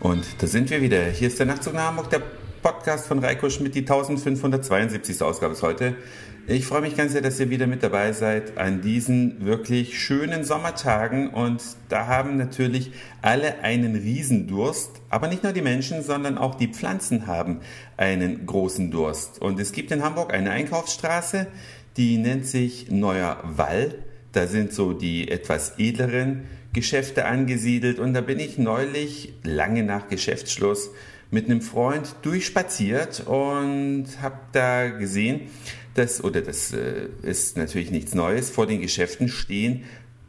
Und da sind wir wieder. Hier ist der Nachtzug nach Hamburg, der Podcast von Reiko Schmidt, die 1572. Ausgabe ist heute. Ich freue mich ganz sehr, dass ihr wieder mit dabei seid an diesen wirklich schönen Sommertagen. Und da haben natürlich alle einen Riesendurst. Aber nicht nur die Menschen, sondern auch die Pflanzen haben einen großen Durst. Und es gibt in Hamburg eine Einkaufsstraße, die nennt sich Neuer Wall. Da sind so die etwas edleren Geschäfte angesiedelt und da bin ich neulich, lange nach Geschäftsschluss, mit einem Freund durchspaziert und habe da gesehen, dass, oder das äh, ist natürlich nichts Neues, vor den Geschäften stehen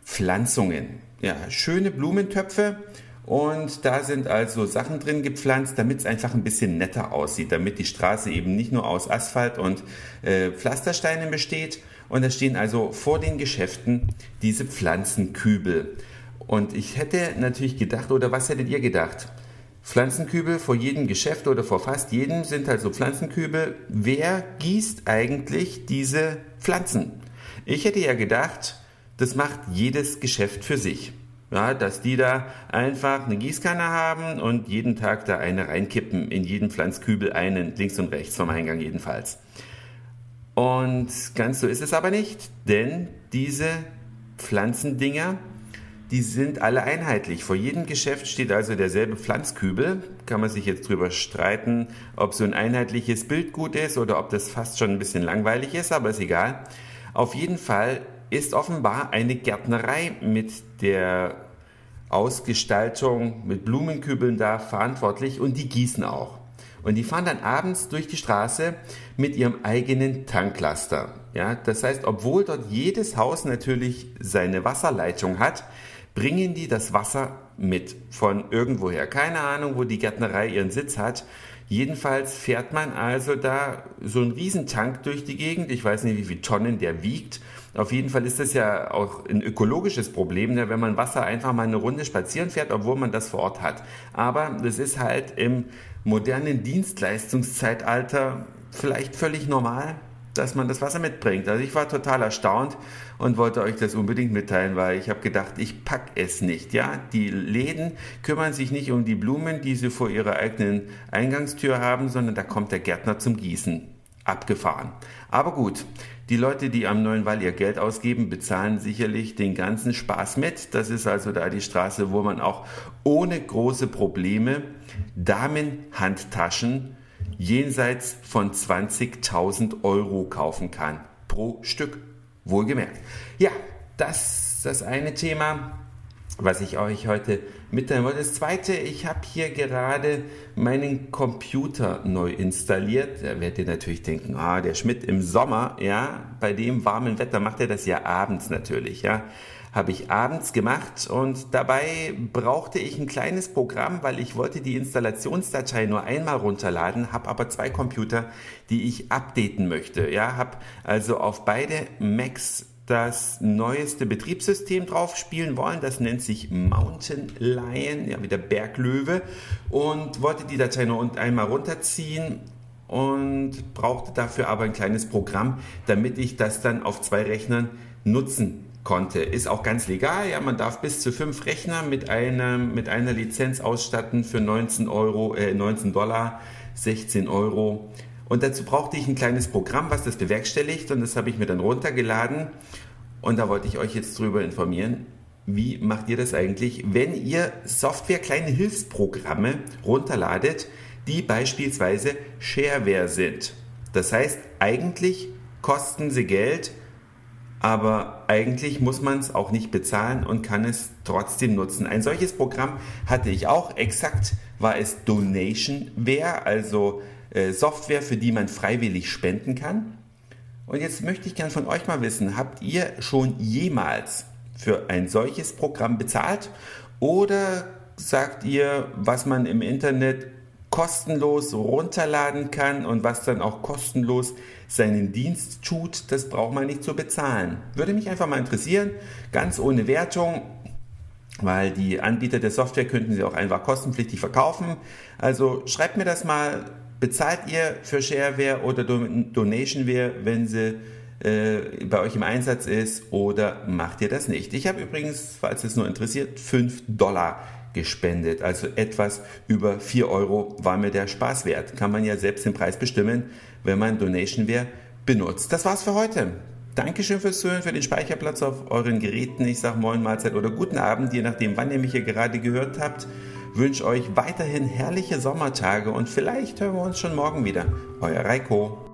Pflanzungen. Ja, schöne Blumentöpfe und da sind also Sachen drin gepflanzt, damit es einfach ein bisschen netter aussieht, damit die Straße eben nicht nur aus Asphalt und äh, Pflastersteinen besteht. Und da stehen also vor den Geschäften diese Pflanzenkübel. Und ich hätte natürlich gedacht, oder was hättet ihr gedacht? Pflanzenkübel vor jedem Geschäft oder vor fast jedem sind halt so Pflanzenkübel. Wer gießt eigentlich diese Pflanzen? Ich hätte ja gedacht, das macht jedes Geschäft für sich. Ja, dass die da einfach eine Gießkanne haben und jeden Tag da eine reinkippen, in jeden Pflanzkübel einen, links und rechts vom Eingang jedenfalls. Und ganz so ist es aber nicht, denn diese Pflanzendinger die sind alle einheitlich. Vor jedem Geschäft steht also derselbe Pflanzkübel. Kann man sich jetzt drüber streiten, ob so ein einheitliches Bild gut ist oder ob das fast schon ein bisschen langweilig ist, aber ist egal. Auf jeden Fall ist offenbar eine Gärtnerei mit der Ausgestaltung mit Blumenkübeln da verantwortlich und die gießen auch. Und die fahren dann abends durch die Straße mit ihrem eigenen Tanklaster. Ja, das heißt, obwohl dort jedes Haus natürlich seine Wasserleitung hat, bringen die das Wasser mit von irgendwoher. Keine Ahnung, wo die Gärtnerei ihren Sitz hat. Jedenfalls fährt man also da so einen Riesentank durch die Gegend. Ich weiß nicht, wie viele Tonnen der wiegt. Auf jeden Fall ist das ja auch ein ökologisches Problem, ne, wenn man Wasser einfach mal eine Runde spazieren fährt, obwohl man das vor Ort hat. Aber das ist halt im modernen Dienstleistungszeitalter vielleicht völlig normal dass man das Wasser mitbringt. Also ich war total erstaunt und wollte euch das unbedingt mitteilen, weil ich habe gedacht, ich pack es nicht. Ja, die Läden kümmern sich nicht um die Blumen, die sie vor ihrer eigenen Eingangstür haben, sondern da kommt der Gärtner zum Gießen. Abgefahren. Aber gut, die Leute, die am Neuen Wall ihr Geld ausgeben, bezahlen sicherlich den ganzen Spaß mit. Das ist also da die Straße, wo man auch ohne große Probleme Damenhandtaschen jenseits von 20.000 Euro kaufen kann. Pro Stück. Wohlgemerkt. Ja, das ist das eine Thema, was ich euch heute mitteilen wollte. Das zweite, ich habe hier gerade meinen Computer neu installiert. Da werdet ihr natürlich denken, ah, der Schmidt im Sommer, ja, bei dem warmen Wetter macht er das ja abends natürlich, ja habe ich abends gemacht und dabei brauchte ich ein kleines Programm, weil ich wollte die Installationsdatei nur einmal runterladen, habe aber zwei Computer, die ich updaten möchte. Ja, habe also auf beide Macs das neueste Betriebssystem drauf spielen wollen. Das nennt sich Mountain Lion, ja, wie der Berglöwe. Und wollte die Datei nur einmal runterziehen und brauchte dafür aber ein kleines Programm, damit ich das dann auf zwei Rechnern nutzen konnte. Ist auch ganz legal. Ja, man darf bis zu fünf Rechner mit, einem, mit einer Lizenz ausstatten für 19, Euro, äh, 19 Dollar, 16 Euro. Und dazu brauchte ich ein kleines Programm, was das bewerkstelligt. Und das habe ich mir dann runtergeladen. Und da wollte ich euch jetzt drüber informieren. Wie macht ihr das eigentlich, wenn ihr Software, kleine Hilfsprogramme runterladet, die beispielsweise Shareware sind? Das heißt, eigentlich kosten sie Geld, aber eigentlich muss man es auch nicht bezahlen und kann es trotzdem nutzen. Ein solches Programm hatte ich auch. Exakt war es Donationware, also Software, für die man freiwillig spenden kann. Und jetzt möchte ich gern von euch mal wissen, habt ihr schon jemals für ein solches Programm bezahlt oder sagt ihr, was man im Internet kostenlos runterladen kann und was dann auch kostenlos seinen Dienst tut, das braucht man nicht zu bezahlen. Würde mich einfach mal interessieren, ganz ohne Wertung, weil die Anbieter der Software könnten sie auch einfach kostenpflichtig verkaufen. Also schreibt mir das mal, bezahlt ihr für Shareware oder Donationware, wenn sie äh, bei euch im Einsatz ist oder macht ihr das nicht? Ich habe übrigens, falls es nur interessiert, 5 Dollar gespendet. Also etwas über 4 Euro war mir der Spaß wert. Kann man ja selbst den Preis bestimmen, wenn man Donationware benutzt. Das war's für heute. Dankeschön fürs Zuhören, für den Speicherplatz auf euren Geräten. Ich sage Moin Mahlzeit oder guten Abend, je nachdem, wann ihr mich hier gerade gehört habt. Wünsche euch weiterhin herrliche Sommertage und vielleicht hören wir uns schon morgen wieder. Euer Reiko.